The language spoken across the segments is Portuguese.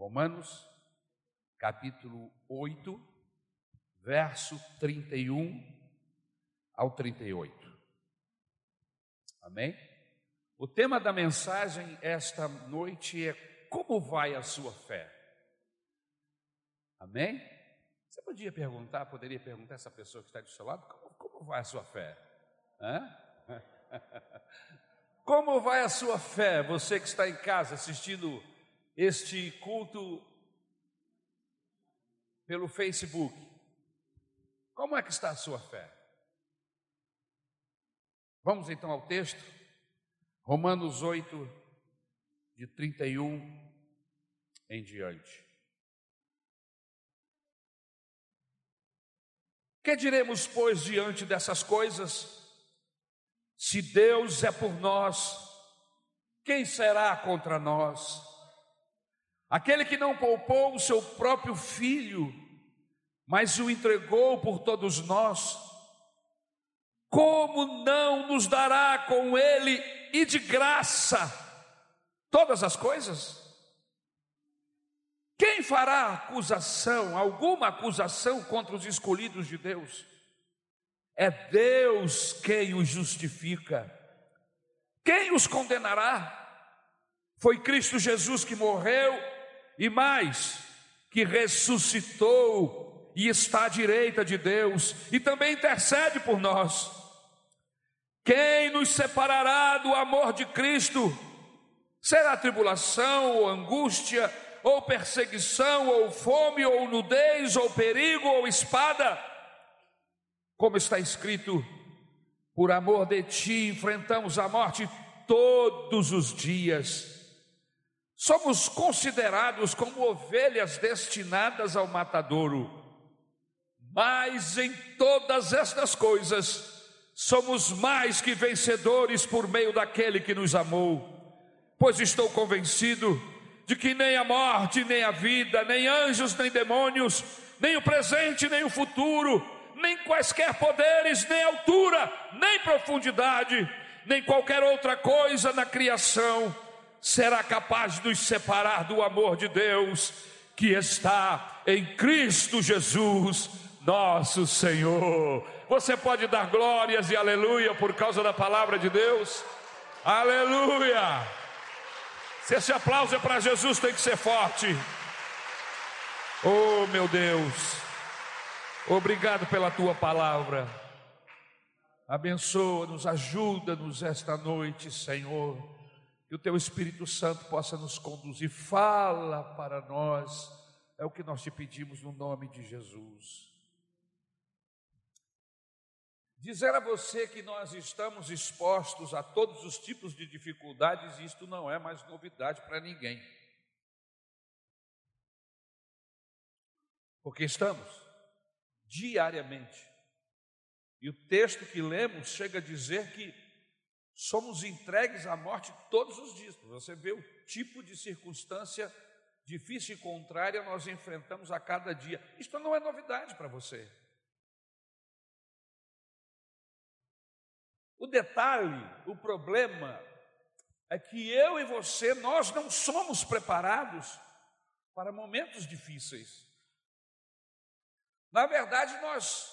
Romanos, capítulo 8, verso 31 ao 38. Amém? O tema da mensagem esta noite é Como vai a sua fé? Amém? Você podia perguntar, poderia perguntar a essa pessoa que está do seu lado, como, como vai a sua fé? Hã? Como vai a sua fé, você que está em casa assistindo este culto pelo Facebook? Como é que está a sua fé? Vamos então ao texto, Romanos 8, de 31 em diante. Que diremos, pois, diante dessas coisas? Se Deus é por nós, quem será contra nós? Aquele que não poupou o seu próprio filho, mas o entregou por todos nós, como não nos dará com ele e de graça todas as coisas? Quem fará acusação, alguma acusação contra os escolhidos de Deus? É Deus quem os justifica. Quem os condenará? Foi Cristo Jesus que morreu e mais, que ressuscitou e está à direita de Deus e também intercede por nós. Quem nos separará do amor de Cristo? Será tribulação ou angústia, ou perseguição, ou fome, ou nudez, ou perigo, ou espada? Como está escrito, por amor de ti enfrentamos a morte todos os dias somos considerados como ovelhas destinadas ao matadouro. Mas em todas estas coisas, somos mais que vencedores por meio daquele que nos amou. Pois estou convencido de que nem a morte, nem a vida, nem anjos, nem demônios, nem o presente, nem o futuro, nem quaisquer poderes, nem altura, nem profundidade, nem qualquer outra coisa na criação será capaz de nos separar do amor de Deus que está em Cristo Jesus, nosso Senhor. Você pode dar glórias e aleluia por causa da palavra de Deus? Aleluia! Se esse aplauso é para Jesus, tem que ser forte. Oh, meu Deus, obrigado pela tua palavra. Abençoa-nos, ajuda-nos esta noite, Senhor que o teu Espírito Santo possa nos conduzir. Fala para nós, é o que nós te pedimos no nome de Jesus. Dizer a você que nós estamos expostos a todos os tipos de dificuldades, isto não é mais novidade para ninguém. Porque estamos diariamente. E o texto que lemos chega a dizer que somos entregues à morte todos os dias. Você vê o tipo de circunstância difícil e contrária nós enfrentamos a cada dia. Isto não é novidade para você. O detalhe, o problema é que eu e você nós não somos preparados para momentos difíceis. Na verdade, nós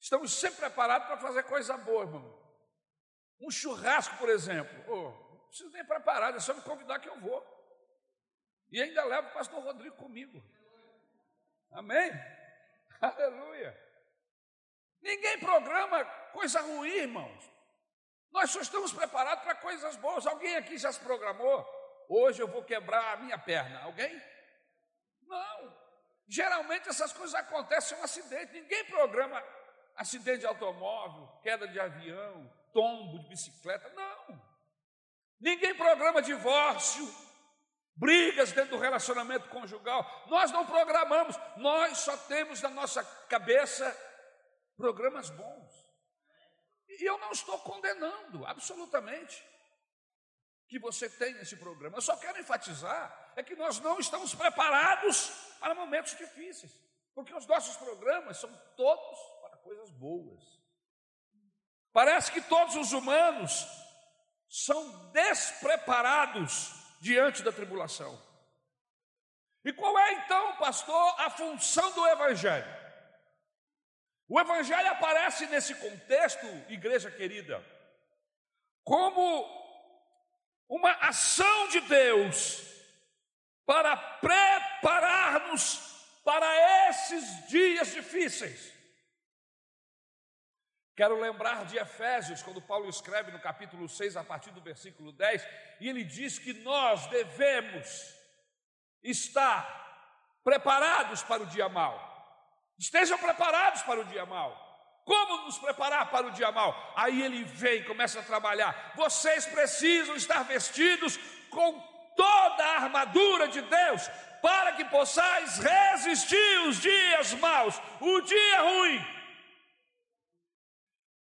estamos sempre preparados para fazer coisa boa, irmão. Um churrasco, por exemplo. Oh, não preciso nem preparar, é só me convidar que eu vou. E ainda levo o pastor Rodrigo comigo. Amém? Aleluia. Ninguém programa coisa ruim, irmãos. Nós só estamos preparados para coisas boas. Alguém aqui já se programou? Hoje eu vou quebrar a minha perna. Alguém? Não. Geralmente essas coisas acontecem um acidente. Ninguém programa acidente de automóvel, queda de avião, tombo de bicicleta. Não. Ninguém programa divórcio, brigas dentro do relacionamento conjugal. Nós não programamos, nós só temos na nossa cabeça programas bons. E eu não estou condenando, absolutamente, que você tenha esse programa. Eu só quero enfatizar é que nós não estamos preparados para momentos difíceis, porque os nossos programas são todos para coisas boas. Parece que todos os humanos são despreparados diante da tribulação. E qual é então, pastor, a função do Evangelho? O Evangelho aparece nesse contexto, igreja querida, como uma ação de Deus para preparar-nos para esses dias difíceis. Quero lembrar de Efésios, quando Paulo escreve no capítulo 6, a partir do versículo 10, e ele diz que nós devemos estar preparados para o dia mau. Estejam preparados para o dia mau. Como nos preparar para o dia mau? Aí ele vem, começa a trabalhar. Vocês precisam estar vestidos com toda a armadura de Deus, para que possais resistir os dias maus, o dia ruim.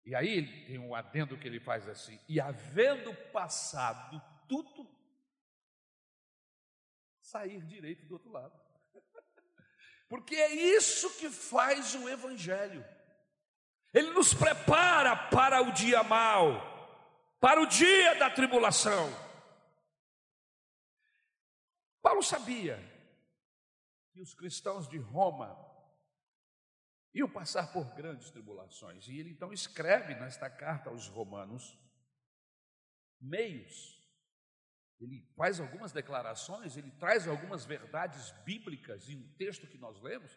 E aí tem um adendo que ele faz assim: e havendo passado tudo, sair direito do outro lado. Porque é isso que faz o Evangelho. Ele nos prepara para o dia mau, para o dia da tribulação. Paulo sabia que os cristãos de Roma iam passar por grandes tribulações, e ele então escreve nesta carta aos Romanos meios ele faz algumas declarações, ele traz algumas verdades bíblicas em um texto que nós lemos,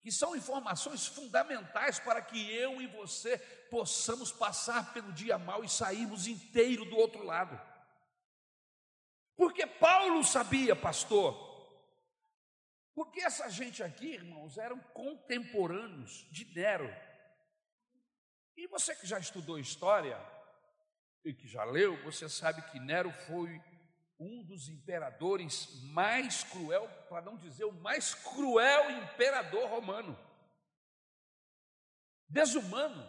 que são informações fundamentais para que eu e você possamos passar pelo dia mal e sairmos inteiro do outro lado. Porque Paulo sabia, pastor, porque essa gente aqui, irmãos, eram contemporâneos de Nero. E você que já estudou história, e que já leu, você sabe que Nero foi um dos imperadores mais cruel, para não dizer o mais cruel imperador romano. Desumano,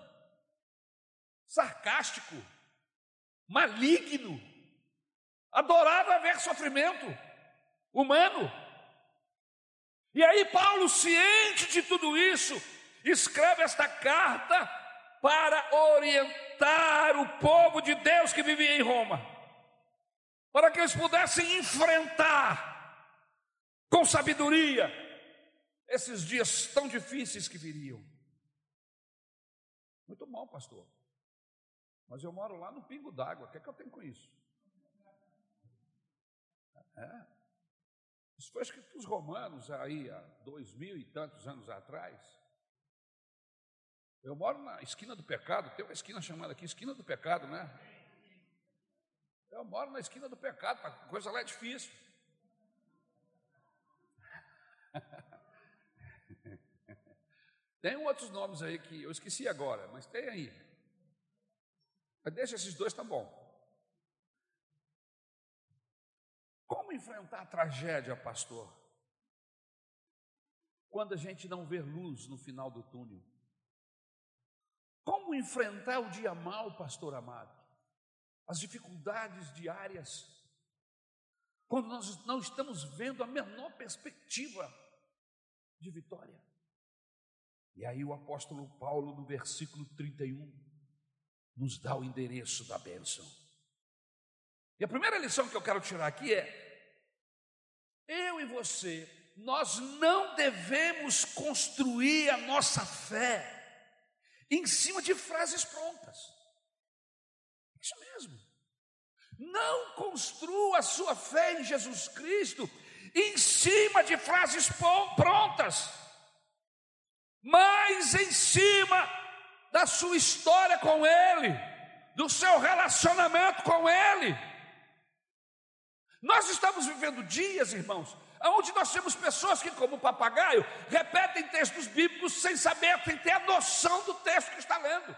sarcástico, maligno, adorava ver sofrimento humano. E aí, Paulo, ciente de tudo isso, escreve esta carta para orientar o povo de Deus que vivia em Roma, para que eles pudessem enfrentar com sabedoria esses dias tão difíceis que viriam. Muito bom, pastor. Mas eu moro lá no pingo d'água, o que é que eu tenho com isso? É. Isso foi escrito para os romanos aí há dois mil e tantos anos atrás. Eu moro na esquina do pecado, tem uma esquina chamada aqui esquina do pecado, né? Eu moro na esquina do pecado, a coisa lá é difícil. tem outros nomes aí que eu esqueci agora, mas tem aí. Mas deixa esses dois, tá bom. Como enfrentar a tragédia, pastor? Quando a gente não vê luz no final do túnel. Como enfrentar o dia mal, pastor amado? As dificuldades diárias. Quando nós não estamos vendo a menor perspectiva de vitória. E aí o apóstolo Paulo, no versículo 31, nos dá o endereço da bênção. E a primeira lição que eu quero tirar aqui é: eu e você, nós não devemos construir a nossa fé em cima de frases prontas. Isso mesmo. Não construa a sua fé em Jesus Cristo em cima de frases prontas, mas em cima da sua história com Ele, do seu relacionamento com Ele. Nós estamos vivendo dias, irmãos, onde nós temos pessoas que, como papagaio, repetem textos bíblicos sem saber, sem ter a noção do texto que está lendo,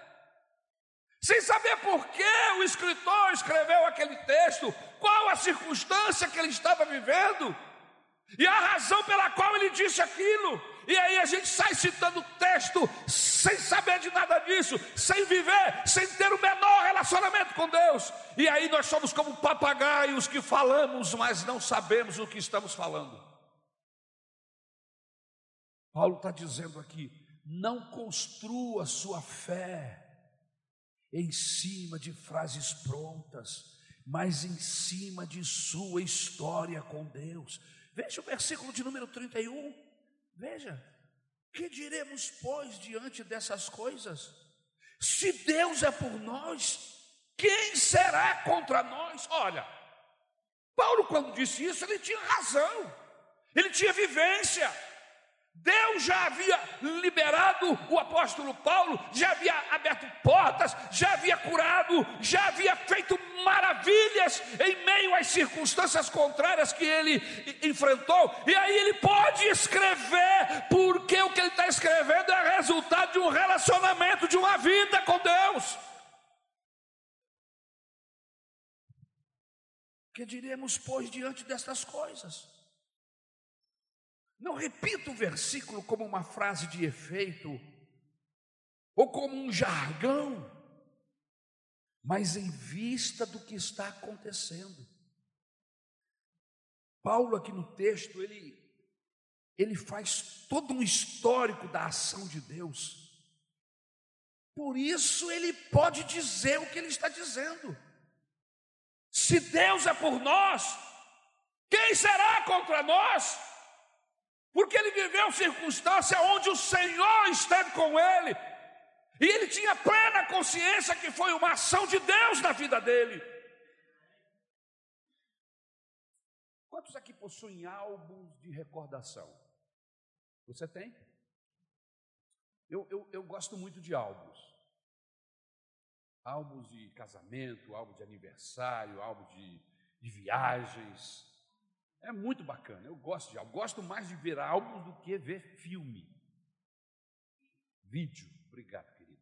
sem saber por que o escritor escreveu aquele texto, qual a circunstância que ele estava vivendo, e a razão pela qual ele disse aquilo. E aí a gente sai citando texto sem saber de nada disso, sem viver, sem ter o menor relacionamento com Deus. E aí nós somos como papagaios que falamos, mas não sabemos o que estamos falando. Paulo está dizendo aqui: não construa sua fé em cima de frases prontas, mas em cima de sua história com Deus. Veja o versículo de número 31. Veja. Que diremos, pois, diante dessas coisas? Se Deus é por nós, quem será contra nós? Olha, Paulo, quando disse isso, ele tinha razão, ele tinha vivência. Deus já havia liberado o apóstolo Paulo, já havia aberto portas, já havia curado, já havia feito maravilhas em meio às circunstâncias contrárias que ele enfrentou, e aí ele pode escrever, porque o que ele está escrevendo é resultado de um relacionamento, de uma vida com Deus. Que diremos, pois, diante destas coisas? Não repita o versículo como uma frase de efeito ou como um jargão, mas em vista do que está acontecendo. Paulo aqui no texto, ele ele faz todo um histórico da ação de Deus. Por isso ele pode dizer o que ele está dizendo. Se Deus é por nós, quem será contra nós? Porque ele viveu circunstância onde o Senhor esteve com ele, e ele tinha plena consciência que foi uma ação de Deus na vida dele. Quantos aqui possuem álbuns de recordação? Você tem? Eu, eu, eu gosto muito de álbuns. Álbuns de casamento, álbum de aniversário, álbum de, de viagens. É muito bacana, eu gosto de álbum. Gosto mais de ver álbuns do que ver filme. Vídeo. Obrigado, querida.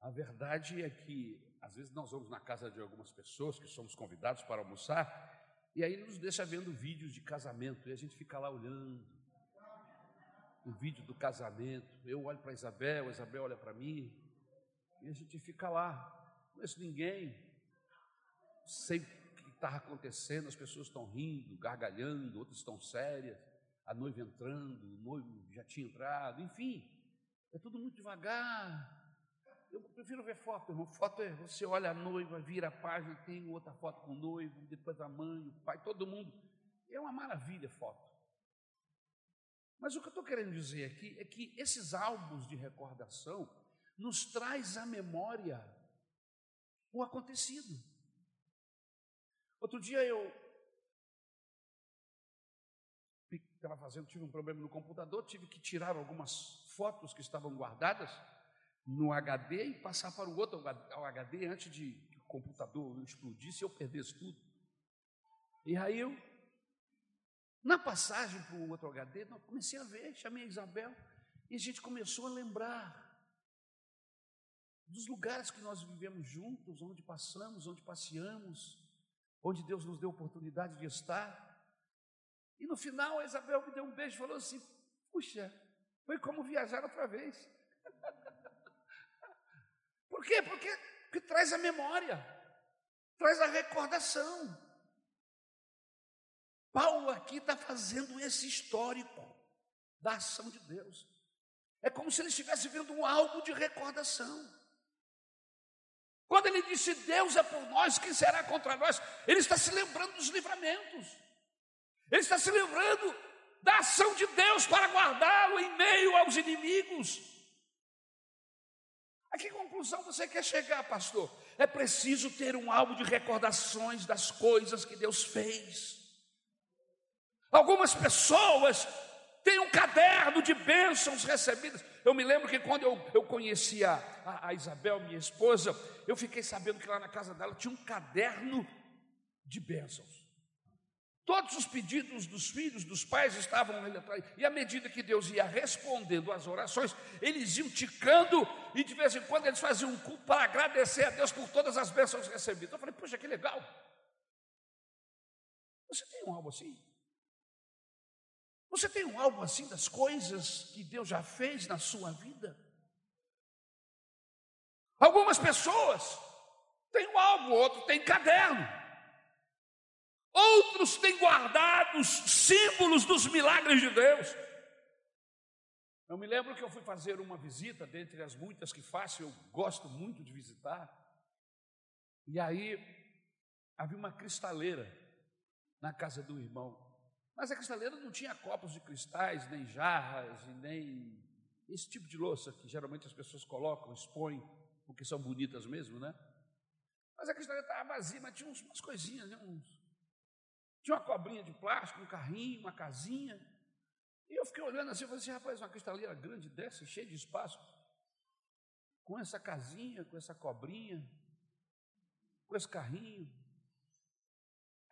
A verdade é que, às vezes, nós vamos na casa de algumas pessoas que somos convidados para almoçar, e aí nos deixa vendo vídeos de casamento, e a gente fica lá olhando o vídeo do casamento. Eu olho para Isabel, a Isabel olha para mim, e a gente fica lá. Não conheço ninguém, sei estava acontecendo, as pessoas estão rindo, gargalhando, outras estão sérias, a noiva entrando, o noivo já tinha entrado, enfim, é tudo muito devagar. Eu prefiro ver foto, irmão. Foto é você olha a noiva, vira a página, tem outra foto com o noivo, depois a mãe, o pai, todo mundo. É uma maravilha foto. Mas o que eu estou querendo dizer aqui é que esses álbuns de recordação nos traz à memória o acontecido. Outro dia eu estava fazendo, tive um problema no computador, tive que tirar algumas fotos que estavam guardadas no HD e passar para o outro ao HD antes de que o computador explodisse e eu perdesse tudo. E aí eu, na passagem para o outro HD, comecei a ver, chamei a Isabel e a gente começou a lembrar dos lugares que nós vivemos juntos, onde passamos, onde passeamos, onde Deus nos deu oportunidade de estar. E no final, a Isabel me deu um beijo e falou assim: Puxa, foi como viajar outra vez. Por quê? Porque, porque traz a memória, traz a recordação. Paulo aqui está fazendo esse histórico da ação de Deus. É como se ele estivesse vendo algo de recordação. Quando ele disse Deus é por nós, quem será contra nós? Ele está se lembrando dos livramentos. Ele está se lembrando da ação de Deus para guardá-lo em meio aos inimigos. A que conclusão você quer chegar, pastor? É preciso ter um álbum de recordações das coisas que Deus fez. Algumas pessoas têm um caderno de bênçãos recebidas. Eu me lembro que quando eu, eu conheci a, a, Isabel, minha esposa, eu fiquei sabendo que lá na casa dela tinha um caderno de bênçãos. Todos os pedidos dos filhos, dos pais estavam ali atrás. E à medida que Deus ia respondendo às orações, eles iam ticando e de vez em quando eles faziam um culto para agradecer a Deus por todas as bênçãos recebidas. Eu falei, poxa, que legal. Você tem um algo assim? Você tem um álbum assim das coisas que Deus já fez na sua vida? Algumas pessoas têm um álbum, outros têm caderno. Outros têm guardado os símbolos dos milagres de Deus. Eu me lembro que eu fui fazer uma visita, dentre as muitas que faço, eu gosto muito de visitar. E aí havia uma cristaleira na casa do irmão. Mas a cristaleira não tinha copos de cristais, nem jarras, nem esse tipo de louça que geralmente as pessoas colocam, expõem, porque são bonitas mesmo, né? Mas a cristaleira estava vazia, mas tinha umas coisinhas, né? uns, tinha uma cobrinha de plástico, um carrinho, uma casinha. E eu fiquei olhando assim, eu falei assim, rapaz, uma cristaleira grande dessa, cheia de espaço, com essa casinha, com essa cobrinha, com esse carrinho.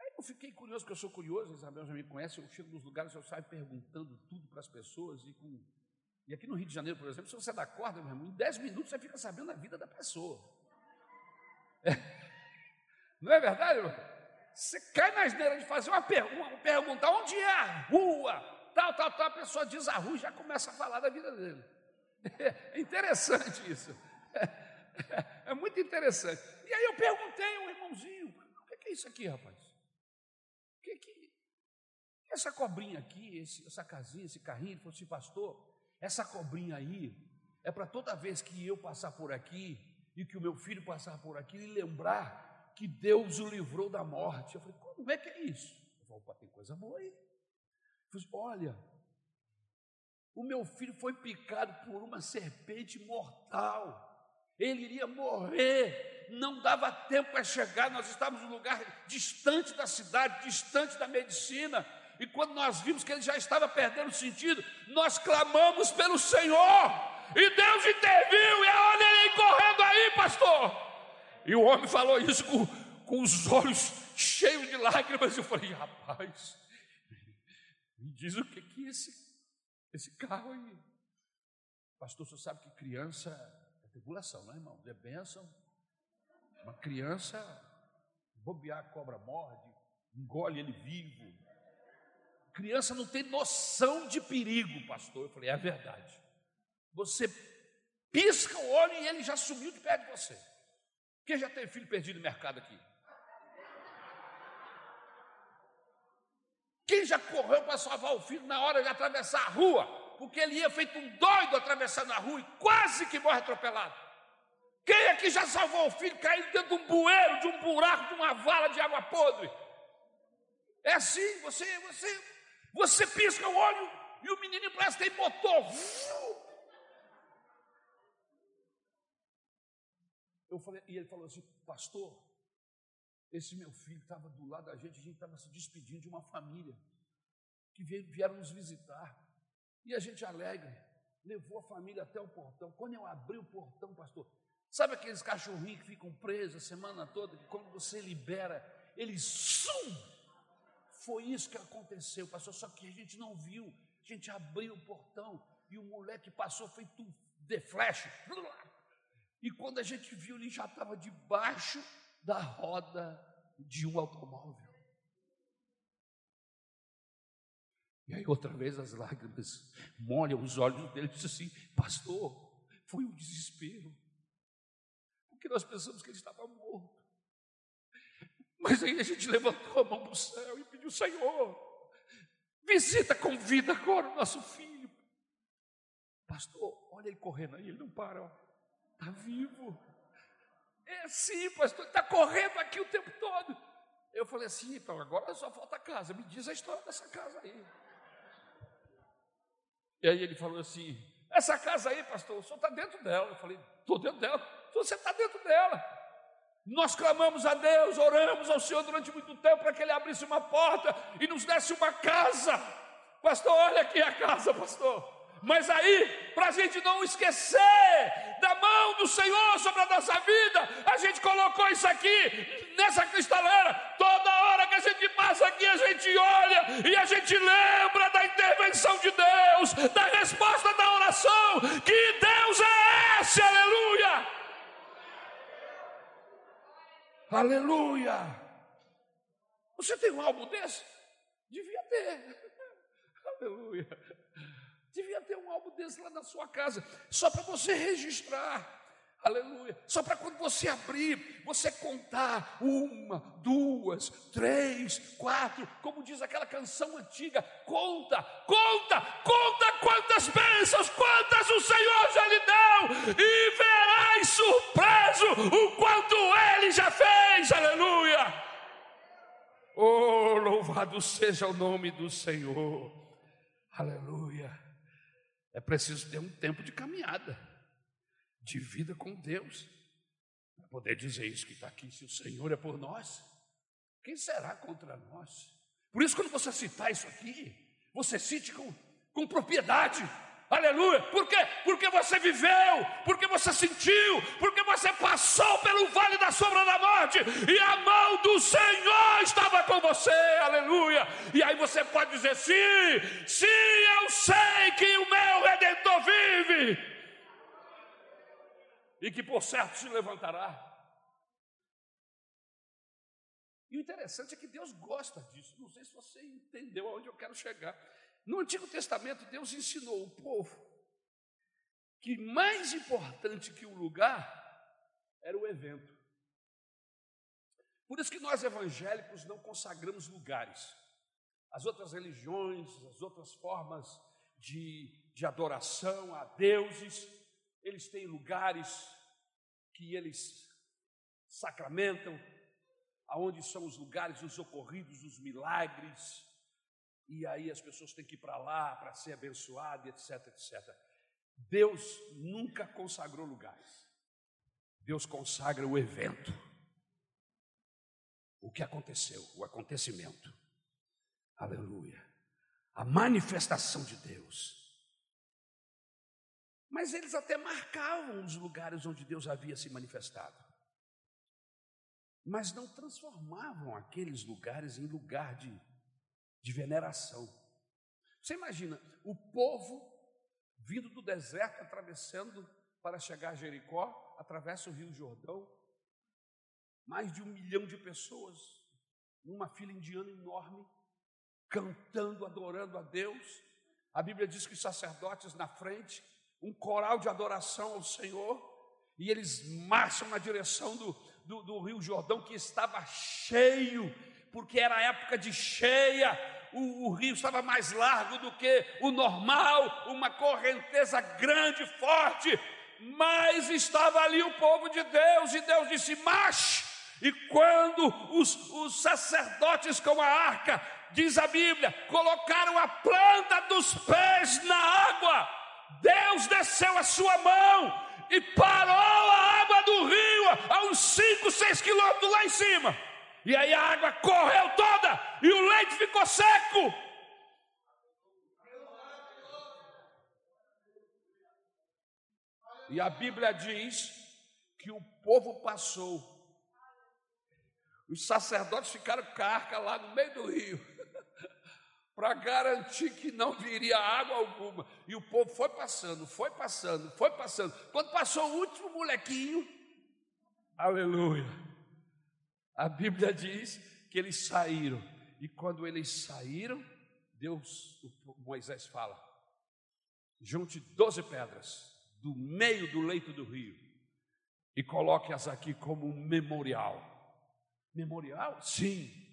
Aí eu fiquei curioso, porque eu sou curioso, Isabel já me conhece, eu chego nos lugares, eu saio perguntando tudo para as pessoas, e, com... e aqui no Rio de Janeiro, por exemplo, se você dá corda, meu irmão, em 10 minutos você fica sabendo a vida da pessoa. É. Não é verdade, irmão? Você cai na asneira de fazer uma pergunta, perguntar onde é a rua, tal, tal, tal, a pessoa diz a rua e já começa a falar da vida dele. É interessante isso. É, é muito interessante. E aí eu perguntei ao irmãozinho: o que é isso aqui, rapaz? O que é que. Essa cobrinha aqui, esse, essa casinha, esse carrinho, ele falou assim, pastor, essa cobrinha aí é para toda vez que eu passar por aqui e que o meu filho passar por aqui, ele lembrar que Deus o livrou da morte. Eu falei, como é que é isso? Eu falei, opa, tem coisa boa aí. Falei, olha, o meu filho foi picado por uma serpente mortal. Ele iria morrer, não dava tempo para chegar. Nós estávamos num lugar distante da cidade, distante da medicina. E quando nós vimos que ele já estava perdendo sentido, nós clamamos pelo Senhor. E Deus interviu. E olha ele correndo aí, pastor. E o homem falou isso com, com os olhos cheios de lágrimas. Eu falei, rapaz, me diz o que, é esse, esse carro aí. Pastor, você sabe que criança é tribulação, não é, irmão? É bênção. Uma criança, bobear, cobra morde, engole ele vivo. Criança não tem noção de perigo, pastor. Eu falei, é verdade. Você pisca o olho e ele já sumiu de perto de você. Quem já teve filho perdido no mercado aqui? Quem já correu para salvar o filho na hora de atravessar a rua? Porque ele ia feito um doido atravessando a rua e quase que morre atropelado. Quem aqui já salvou o filho caindo dentro de um bueiro, de um buraco, de uma vala de água podre? É assim, você, você, você pisca o olho e o menino que tem motor. Eu falei, e ele falou assim, pastor, esse meu filho estava do lado da gente, a gente estava se despedindo de uma família que vieram nos visitar. E a gente alegre, levou a família até o portão. Quando eu abri o portão, pastor, sabe aqueles cachorrinhos que ficam presos a semana toda, que quando você libera, eles sum! Foi isso que aconteceu, pastor, só que a gente não viu. A gente abriu o portão e o moleque passou feito um de flash. E quando a gente viu, ele já estava debaixo da roda de um automóvel. E aí, outra vez, as lágrimas molham os olhos dele e diz assim: Pastor, foi um desespero, porque nós pensamos que ele estava morto. Mas aí a gente levantou a mão para o céu e pediu: Senhor, visita com vida agora o nosso filho. Pastor, olha ele correndo aí, ele não para, está vivo. É sim, pastor, está correndo aqui o tempo todo. Eu falei assim, então agora só falta a casa, me diz a história dessa casa aí. E aí ele falou assim: essa casa aí, pastor, o senhor está dentro dela. Eu falei, estou dentro dela. Você está dentro dela. Nós clamamos a Deus, oramos ao Senhor durante muito tempo para que Ele abrisse uma porta e nos desse uma casa. Pastor, olha aqui a casa, pastor. Mas aí, para a gente não esquecer da mão do Senhor sobre a nossa vida, a gente colocou isso aqui nessa cristaleira. Toda hora que a gente passa aqui, a gente olha e a gente lembra da intervenção de Deus, da resposta da oração. Que Deus é esse, aleluia! Aleluia! Você tem um álbum desse? Devia ter. Aleluia. Devia ter um álbum desse lá na sua casa, só para você registrar Aleluia. Só para quando você abrir, você contar uma, duas, três, quatro, como diz aquela canção antiga, conta, conta, conta quantas bênçãos, quantas o Senhor já lhe deu, e Oh, louvado seja o nome do Senhor. Aleluia. É preciso ter um tempo de caminhada de vida com Deus, para poder dizer isso que está aqui, se o Senhor é por nós, quem será contra nós? Por isso, quando você citar isso aqui, você cite com, com propriedade, aleluia, por quê? Porque você viveu, porque você sentiu, porque você passou pelo vale da sombra da morte, e a mão do Senhor estava com você, aleluia, e aí você pode dizer: sim, sim, eu sei que o meu redentor vive e que por certo se levantará. E o interessante é que Deus gosta disso. Não sei se você entendeu aonde eu quero chegar. No Antigo Testamento, Deus ensinou o povo que mais importante que o lugar era o evento. Por isso que nós evangélicos não consagramos lugares. As outras religiões, as outras formas de, de adoração a deuses, eles têm lugares que eles sacramentam, aonde são os lugares, os ocorridos, os milagres, e aí as pessoas têm que ir para lá para ser abençoadas, etc, etc. Deus nunca consagrou lugares. Deus consagra o evento. O que aconteceu, o acontecimento. Aleluia. A manifestação de Deus. Mas eles até marcavam os lugares onde Deus havia se manifestado. Mas não transformavam aqueles lugares em lugar de, de veneração. Você imagina o povo vindo do deserto, atravessando para chegar a Jericó, atravessa o Rio Jordão, mais de um milhão de pessoas, numa fila indiana enorme, cantando, adorando a Deus. A Bíblia diz que os sacerdotes na frente um coral de adoração ao Senhor, e eles marcham na direção do, do, do Rio Jordão, que estava cheio, porque era época de cheia, o, o, rio estava mais largo do que o normal, uma correnteza grande, forte, mas estava ali o povo de Deus, e Deus disse: marche. E quando os, os sacerdotes com a arca, diz a Bíblia, colocaram a planta dos pés na água, Deus desceu a sua mão e parou a água do rio a uns 5, 6 quilômetros lá em cima. E aí a água correu toda e o leite ficou seco. E a Bíblia diz que o povo passou. Os sacerdotes ficaram com a arca lá no meio do rio para garantir que não viria água alguma. E o povo foi passando, foi passando, foi passando. Quando passou o último molequinho, aleluia. A Bíblia diz que eles saíram. E quando eles saíram, Deus, Moisés fala: junte doze pedras do meio do leito do rio e coloque-as aqui como um memorial. Memorial? Sim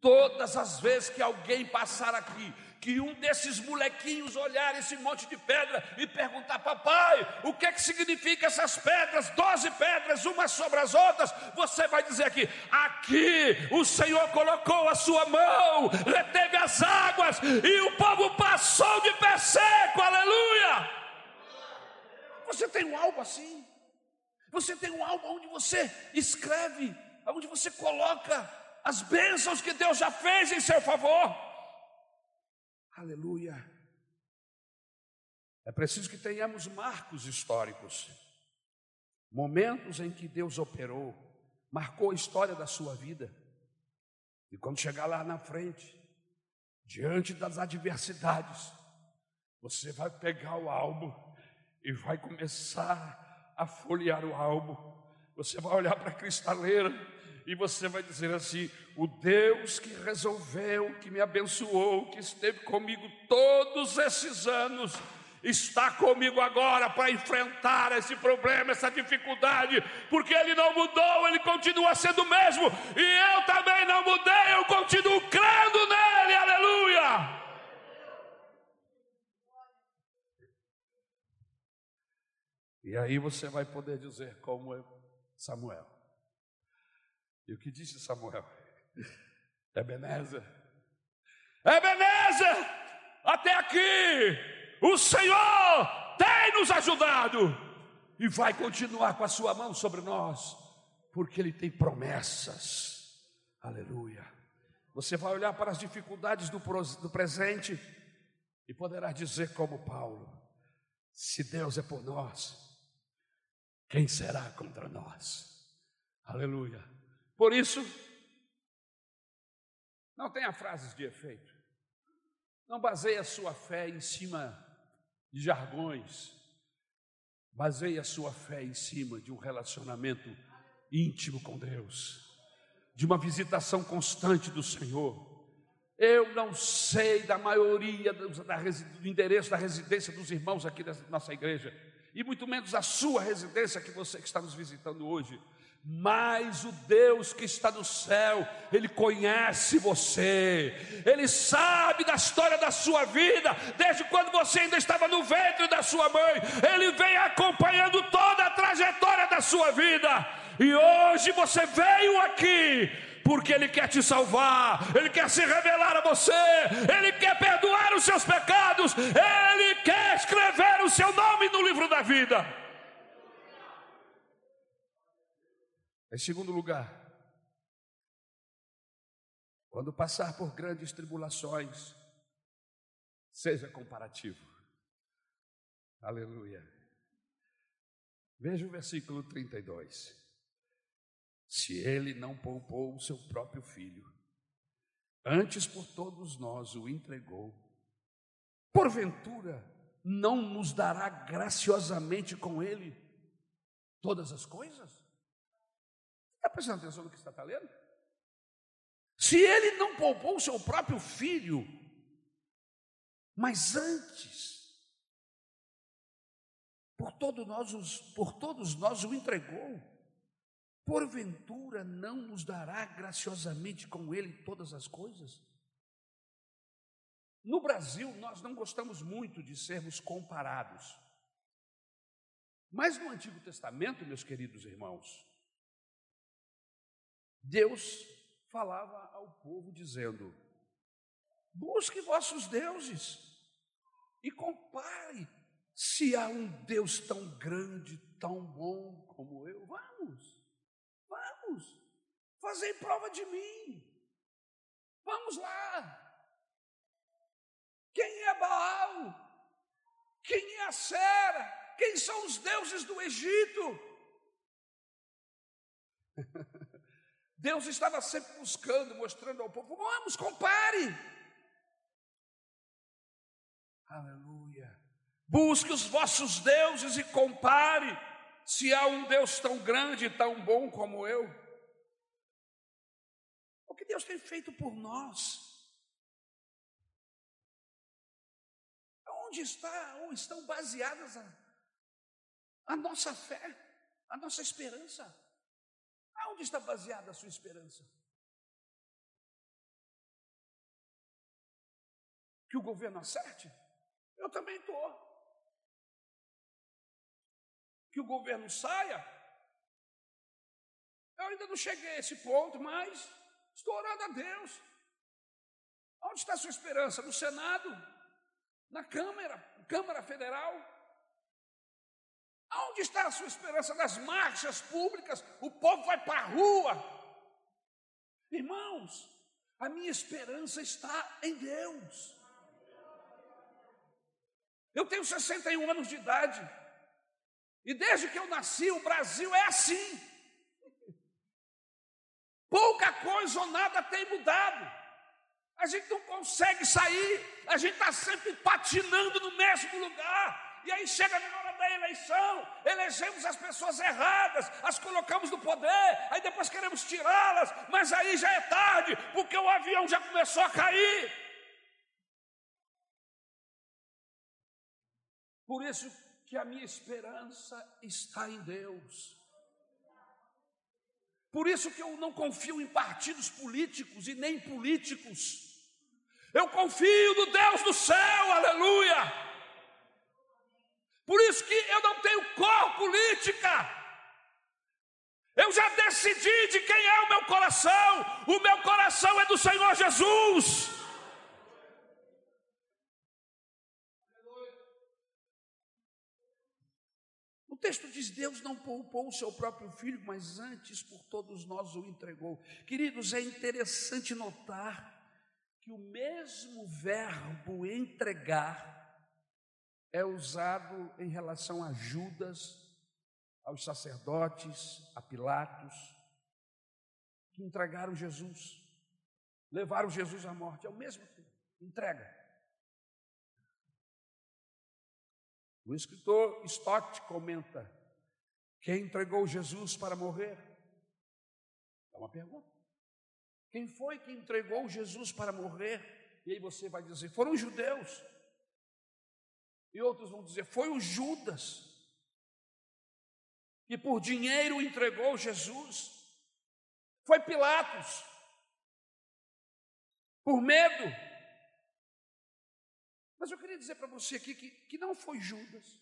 Todas as vezes que alguém passar aqui, que um desses molequinhos olhar esse monte de pedra e perguntar, papai, o que é que significa essas pedras? Doze pedras, umas sobre as outras, você vai dizer aqui, aqui o Senhor colocou a sua mão, reteve as águas e o povo passou de pé seco, aleluia! Você tem um algo assim? Você tem um algo onde você escreve, onde você coloca as bênçãos que Deus já fez em seu favor. Aleluia. É preciso que tenhamos marcos históricos, momentos em que Deus operou, marcou a história da sua vida. E quando chegar lá na frente, diante das adversidades, você vai pegar o álbum e vai começar a folhear o álbum. Você vai olhar para a cristaleira e você vai dizer assim: o Deus que resolveu, que me abençoou, que esteve comigo todos esses anos, está comigo agora para enfrentar esse problema, essa dificuldade, porque Ele não mudou, Ele continua sendo o mesmo, e eu também não mudei, eu continuo crendo nele, aleluia. E aí você vai poder dizer, como Samuel. E o que disse Samuel? Ebenezer, Ebenezer, até aqui, o Senhor tem nos ajudado e vai continuar com a sua mão sobre nós, porque Ele tem promessas. Aleluia. Você vai olhar para as dificuldades do, do presente e poderá dizer, como Paulo: se Deus é por nós, quem será contra nós? Aleluia. Por isso, não tenha frases de efeito. Não baseie a sua fé em cima de jargões. Baseie a sua fé em cima de um relacionamento íntimo com Deus, de uma visitação constante do Senhor. Eu não sei da maioria do, endereço da residência dos irmãos aqui da nossa igreja, e muito menos a sua residência que você que está nos visitando hoje mas o Deus que está no céu, Ele conhece você, Ele sabe da história da sua vida, desde quando você ainda estava no ventre da sua mãe, Ele vem acompanhando toda a trajetória da sua vida, e hoje você veio aqui, porque Ele quer te salvar, Ele quer se revelar a você, Ele quer perdoar os seus pecados, Ele quer escrever o seu nome no livro da vida. Em segundo lugar, quando passar por grandes tribulações, seja comparativo. Aleluia. Veja o versículo 32. Se ele não poupou o seu próprio filho, antes por todos nós o entregou, porventura não nos dará graciosamente com ele todas as coisas? Está prestando atenção no que está lendo? Se ele não poupou o seu próprio filho, mas antes, por, todo nós por todos nós o entregou, porventura não nos dará graciosamente com ele todas as coisas? No Brasil, nós não gostamos muito de sermos comparados. Mas no Antigo Testamento, meus queridos irmãos, Deus falava ao povo dizendo: busque vossos deuses e compare se há um Deus tão grande, tão bom como eu. Vamos, vamos, fazei prova de mim. Vamos lá. Quem é Baal? Quem é a Sera? Quem são os deuses do Egito? Deus estava sempre buscando, mostrando ao povo: vamos, compare. Aleluia. Busque os vossos deuses e compare se há um Deus tão grande e tão bom como eu. O que Deus tem feito por nós? Onde está, onde estão baseadas a, a nossa fé, a nossa esperança? Aonde está baseada a sua esperança? Que o governo acerte? Eu também estou. Que o governo saia? Eu ainda não cheguei a esse ponto, mas estou orando a Deus. Onde está a sua esperança? No Senado? Na Câmara? Câmara Federal? Aonde está a sua esperança? Nas marchas públicas, o povo vai para a rua. Irmãos, a minha esperança está em Deus. Eu tenho 61 anos de idade, e desde que eu nasci, o Brasil é assim. Pouca coisa ou nada tem mudado. A gente não consegue sair, a gente está sempre patinando no mesmo lugar. E aí chega na hora da eleição, elegemos as pessoas erradas, as colocamos no poder, aí depois queremos tirá-las, mas aí já é tarde, porque o avião já começou a cair. Por isso que a minha esperança está em Deus. Por isso que eu não confio em partidos políticos e nem políticos. Eu confio no Deus do céu, aleluia. Por isso que eu não tenho cor política. Eu já decidi de quem é o meu coração. O meu coração é do Senhor Jesus. O texto diz: Deus não poupou o seu próprio filho, mas antes por todos nós o entregou. Queridos, é interessante notar que o mesmo verbo entregar é usado em relação a Judas, aos sacerdotes, a Pilatos, que entregaram Jesus, levaram Jesus à morte, é o mesmo tempo, entrega. O escritor Stott comenta: quem entregou Jesus para morrer? É uma pergunta. Quem foi que entregou Jesus para morrer? E aí você vai dizer: foram os judeus. E outros vão dizer: foi o Judas, que por dinheiro entregou Jesus. Foi Pilatos, por medo. Mas eu queria dizer para você aqui que, que não foi Judas,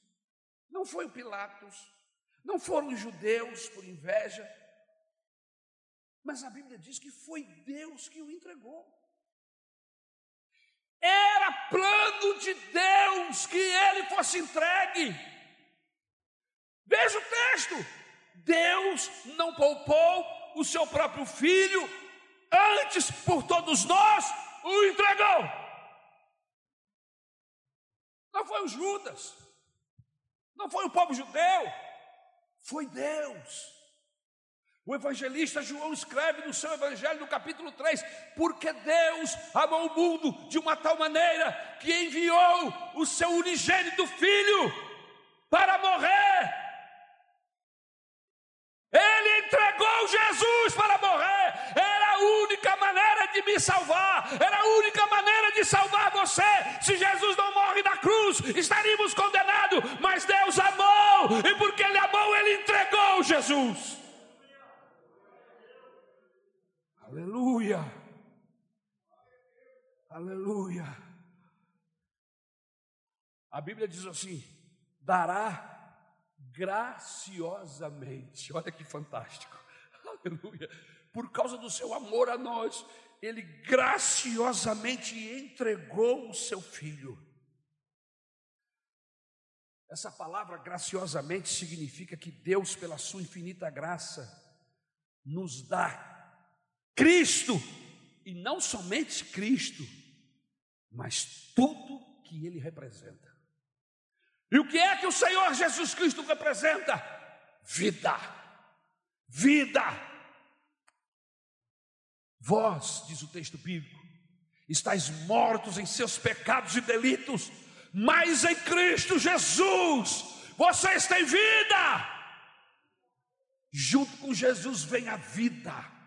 não foi o Pilatos, não foram os judeus por inveja, mas a Bíblia diz que foi Deus que o entregou. Era plano de Deus que ele fosse entregue. Veja o texto: Deus não poupou o seu próprio filho, antes por todos nós o entregou. Não foi o Judas, não foi o povo judeu, foi Deus. O evangelista João escreve no seu evangelho, no capítulo 3, porque Deus amou o mundo de uma tal maneira que enviou o seu unigênito filho para morrer. Ele entregou Jesus para morrer. Era a única maneira de me salvar. Era a única maneira de salvar você. Se Jesus não morre na cruz, estaríamos condenados. Mas Deus amou, e porque Ele amou, Ele entregou Jesus. Aleluia. Aleluia. A Bíblia diz assim: dará graciosamente. Olha que fantástico. Aleluia. Por causa do seu amor a nós, ele graciosamente entregou o seu filho. Essa palavra graciosamente significa que Deus, pela sua infinita graça, nos dá Cristo, e não somente Cristo, mas tudo que ele representa. E o que é que o Senhor Jesus Cristo representa? Vida, vida. Vós, diz o texto bíblico, estáis mortos em seus pecados e delitos, mas em Cristo Jesus vocês têm vida. Junto com Jesus vem a vida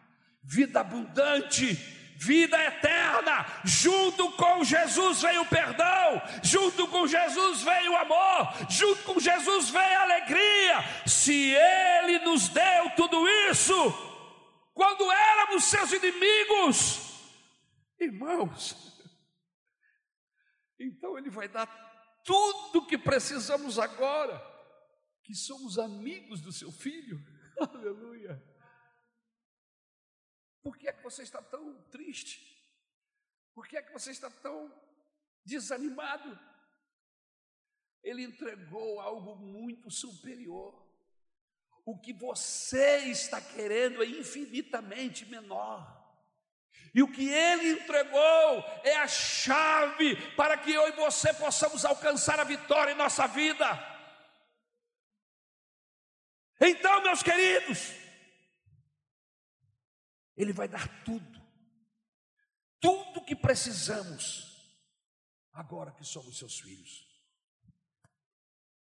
vida abundante, vida eterna. Junto com Jesus veio o perdão, junto com Jesus veio o amor, junto com Jesus veio a alegria. Se Ele nos deu tudo isso, quando éramos seus inimigos, irmãos, então Ele vai dar tudo que precisamos agora, que somos amigos do Seu Filho. Aleluia. Por que é que você está tão triste? Por que é que você está tão desanimado? Ele entregou algo muito superior. O que você está querendo é infinitamente menor. E o que ele entregou é a chave para que eu e você possamos alcançar a vitória em nossa vida. Então, meus queridos, ele vai dar tudo, tudo que precisamos, agora que somos seus filhos.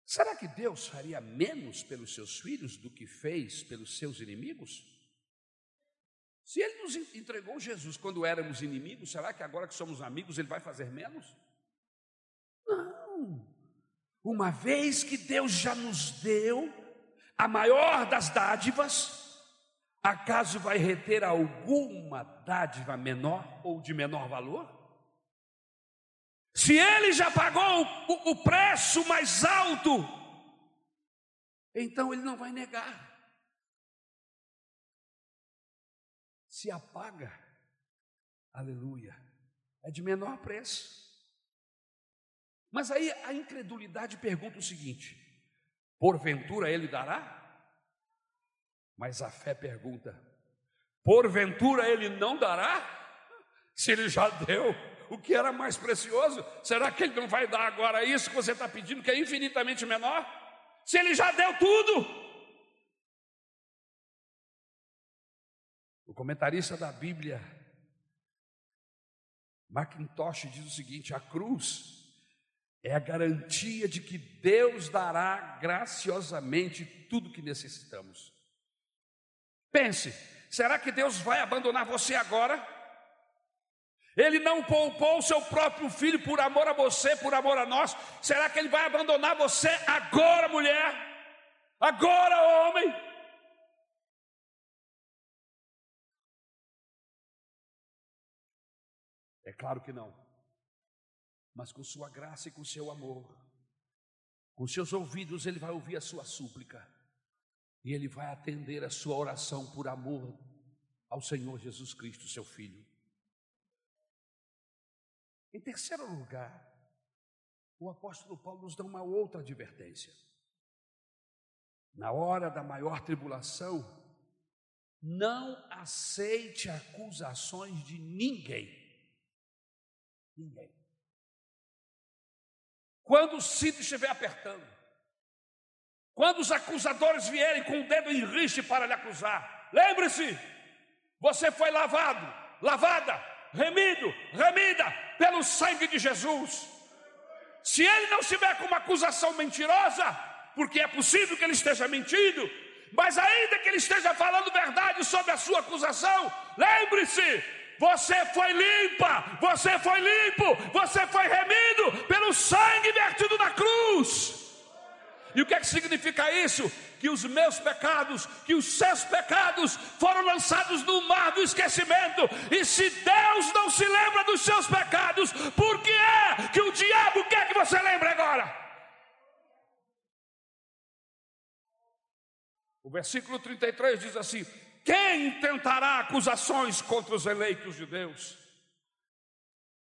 Será que Deus faria menos pelos seus filhos do que fez pelos seus inimigos? Se Ele nos entregou Jesus quando éramos inimigos, será que agora que somos amigos Ele vai fazer menos? Não. Uma vez que Deus já nos deu a maior das dádivas, acaso vai reter alguma dádiva menor ou de menor valor? Se ele já pagou o, o preço mais alto, então ele não vai negar. Se apaga, aleluia, é de menor preço. Mas aí a incredulidade pergunta o seguinte: porventura ele dará? Mas a fé pergunta: porventura ele não dará? Se ele já deu o que era mais precioso, será que ele não vai dar agora isso que você está pedindo, que é infinitamente menor? Se ele já deu tudo. O comentarista da Bíblia, Macintosh, diz o seguinte: a cruz é a garantia de que Deus dará graciosamente tudo que necessitamos. Pense, será que Deus vai abandonar você agora? Ele não poupou o seu próprio filho por amor a você, por amor a nós. Será que ele vai abandonar você agora, mulher? Agora, homem? É claro que não mas com sua graça e com seu amor. Com seus ouvidos ele vai ouvir a sua súplica e ele vai atender a sua oração por amor ao Senhor Jesus Cristo, seu Filho. Em terceiro lugar, o apóstolo Paulo nos dá uma outra advertência. Na hora da maior tribulação, não aceite acusações de ninguém. Ninguém. Quando o cinto estiver apertando, quando os acusadores vierem com o dedo em para lhe acusar, lembre-se, você foi lavado, lavada, remido, remida pelo sangue de Jesus. Se ele não estiver com uma acusação mentirosa, porque é possível que ele esteja mentindo, mas ainda que ele esteja falando verdade sobre a sua acusação, lembre-se, você foi limpa, você foi limpo, você foi remido pelo sangue vertido na cruz. E o que é que significa isso? Que os meus pecados, que os seus pecados foram lançados no mar do esquecimento. E se Deus não se lembra dos seus pecados, por que é que o diabo quer que você lembre agora? O versículo 33 diz assim: quem tentará acusações contra os eleitos de Deus?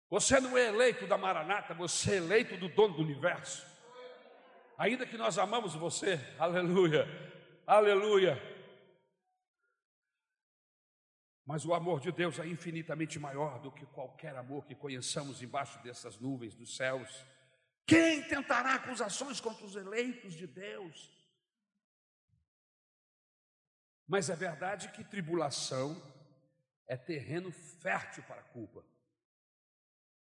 Você não é eleito da Maranata, você é eleito do dono do universo. Ainda que nós amamos você, aleluia, aleluia. Mas o amor de Deus é infinitamente maior do que qualquer amor que conheçamos embaixo dessas nuvens dos céus. Quem tentará acusações contra os eleitos de Deus? Mas é verdade que tribulação é terreno fértil para a culpa.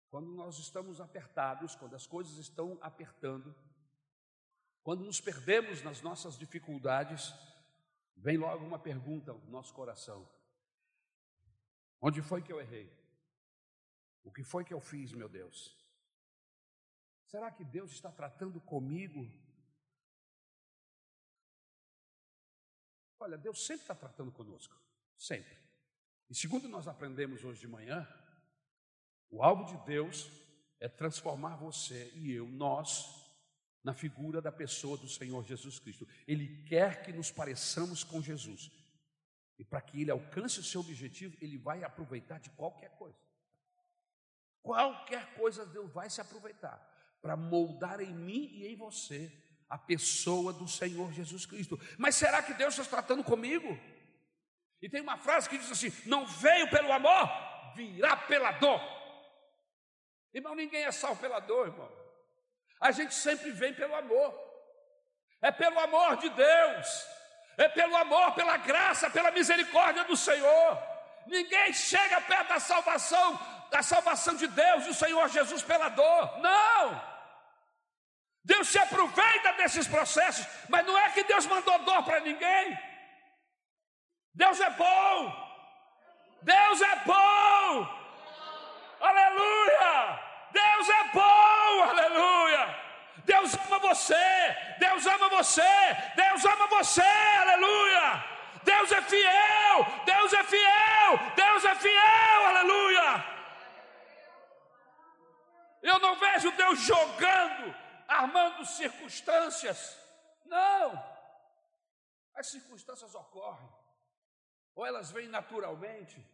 Quando nós estamos apertados, quando as coisas estão apertando, quando nos perdemos nas nossas dificuldades, vem logo uma pergunta ao nosso coração: Onde foi que eu errei? O que foi que eu fiz, meu Deus? Será que Deus está tratando comigo Olha, Deus sempre está tratando conosco, sempre. E segundo nós aprendemos hoje de manhã, o alvo de Deus é transformar você e eu, nós, na figura da pessoa do Senhor Jesus Cristo. Ele quer que nos pareçamos com Jesus. E para que ele alcance o seu objetivo, ele vai aproveitar de qualquer coisa. Qualquer coisa Deus vai se aproveitar para moldar em mim e em você a pessoa do Senhor Jesus Cristo. Mas será que Deus está tratando comigo? E tem uma frase que diz assim: não veio pelo amor, virá pela dor. Irmão, ninguém é salvo pela dor, irmão. A gente sempre vem pelo amor. É pelo amor de Deus. É pelo amor, pela graça, pela misericórdia do Senhor. Ninguém chega perto da salvação, da salvação de Deus, do Senhor Jesus pela dor. Não! Deus se aproveita desses processos, mas não é que Deus mandou dor para ninguém. Deus é bom. Deus é bom. Aleluia! Deus é bom, aleluia! Deus ama você, Deus ama você, Deus ama você, aleluia. Deus é fiel, Deus é fiel, Deus é fiel, aleluia. Eu não vejo Deus jogando, armando circunstâncias. Não. As circunstâncias ocorrem, ou elas vêm naturalmente,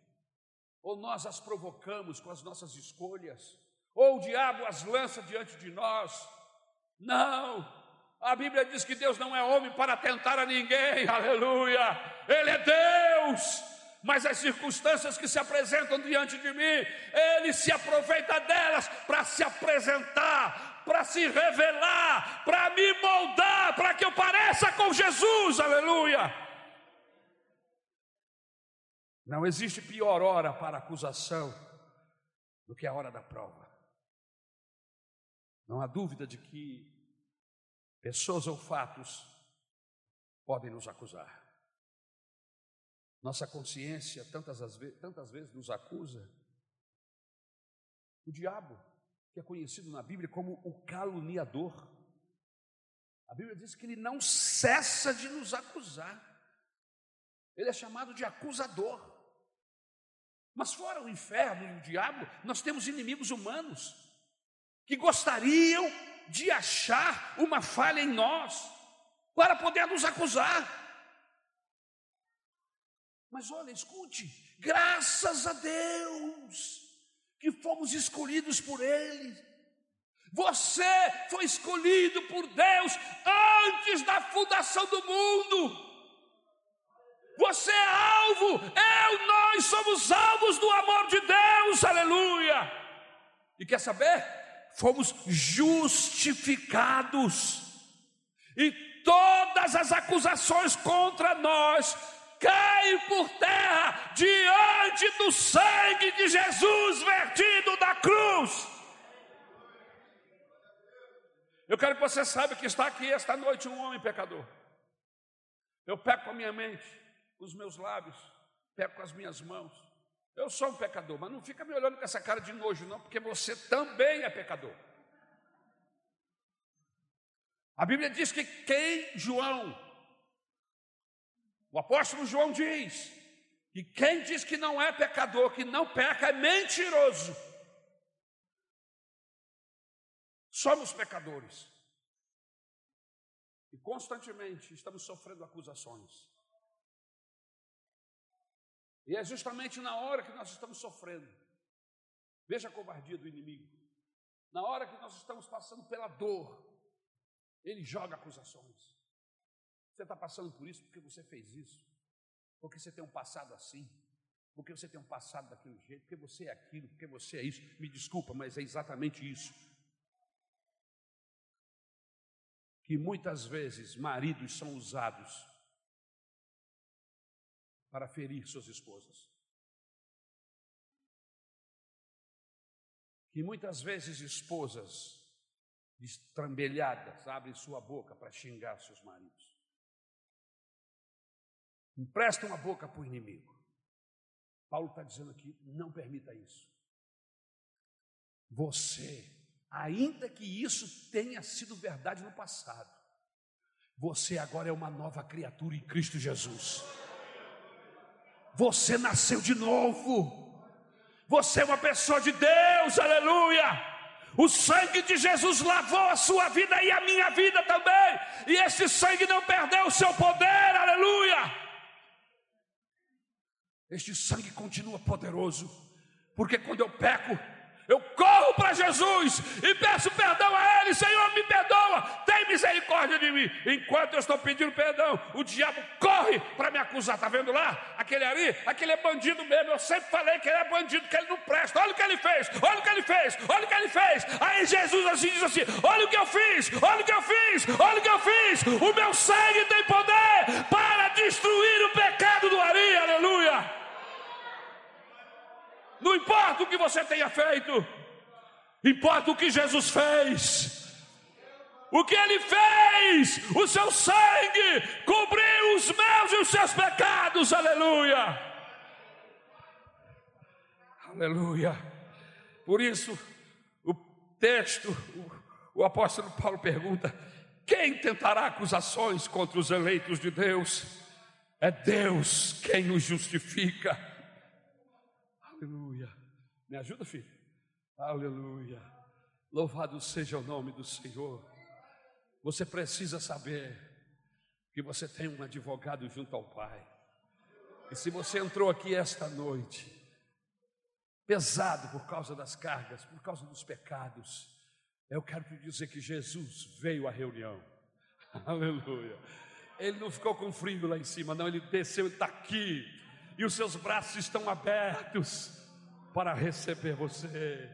ou nós as provocamos com as nossas escolhas, ou o diabo as lança diante de nós. Não, a Bíblia diz que Deus não é homem para tentar a ninguém, aleluia, Ele é Deus, mas as circunstâncias que se apresentam diante de mim, Ele se aproveita delas para se apresentar, para se revelar, para me moldar, para que eu pareça com Jesus, aleluia. Não existe pior hora para acusação do que a hora da prova. Não há dúvida de que pessoas ou fatos podem nos acusar. Nossa consciência tantas, vezes, tantas vezes nos acusa. O diabo, que é conhecido na Bíblia como o caluniador, a Bíblia diz que ele não cessa de nos acusar. Ele é chamado de acusador. Mas fora o inferno e o diabo, nós temos inimigos humanos que gostariam de achar uma falha em nós para poder nos acusar. Mas olha, escute, graças a Deus que fomos escolhidos por Ele. Você foi escolhido por Deus antes da fundação do mundo. Você é alvo, eu, nós somos alvos do amor de Deus, aleluia. E quer saber? Fomos justificados, e todas as acusações contra nós caem por terra diante do sangue de Jesus vertido da cruz. Eu quero que você saiba que está aqui esta noite um homem pecador. Eu peco com a minha mente, com os meus lábios, pego com as minhas mãos. Eu sou um pecador, mas não fica me olhando com essa cara de nojo, não, porque você também é pecador. A Bíblia diz que quem João, o apóstolo João diz, que quem diz que não é pecador, que não peca, é mentiroso. Somos pecadores. E constantemente estamos sofrendo acusações. E é justamente na hora que nós estamos sofrendo. Veja a covardia do inimigo. Na hora que nós estamos passando pela dor, ele joga acusações. Você está passando por isso porque você fez isso, porque você tem um passado assim, porque você tem um passado daquele jeito, porque você é aquilo, porque você é isso. Me desculpa, mas é exatamente isso. Que muitas vezes maridos são usados para ferir suas esposas. Que muitas vezes esposas estrambelhadas abrem sua boca para xingar seus maridos. Emprestam a boca para o inimigo. Paulo está dizendo aqui: não permita isso. Você, ainda que isso tenha sido verdade no passado, você agora é uma nova criatura em Cristo Jesus. Você nasceu de novo. Você é uma pessoa de Deus, aleluia. O sangue de Jesus lavou a sua vida e a minha vida também. E esse sangue não perdeu o seu poder, aleluia. Este sangue continua poderoso, porque quando eu peco, eu corro para Jesus e peço perdão a Ele, Senhor, me perdoa, tem misericórdia de mim. Enquanto eu estou pedindo perdão, o diabo corre para me acusar. Está vendo lá? Aquele ali, aquele é bandido mesmo. Eu sempre falei que ele é bandido, que ele não presta. Olha o que ele fez, olha o que ele fez, olha o que ele fez. Aí Jesus assim diz assim: Olha o que eu fiz, olha o que eu fiz, olha o que eu fiz. O meu sangue tem poder para destruir o pecado do Ari, aleluia. Não importa o que você tenha feito, importa o que Jesus fez. O que ele fez, o seu sangue cobriu os meus e os seus pecados, aleluia. Aleluia. Por isso, o texto, o, o apóstolo Paulo pergunta: Quem tentará acusações contra os eleitos de Deus? É Deus quem os justifica. Aleluia. Me ajuda, filho? Aleluia. Louvado seja o nome do Senhor. Você precisa saber que você tem um advogado junto ao Pai. E se você entrou aqui esta noite, pesado por causa das cargas, por causa dos pecados, eu quero te dizer que Jesus veio à reunião. Aleluia. Ele não ficou com frio lá em cima, não, ele desceu, ele está aqui, e os seus braços estão abertos para receber você.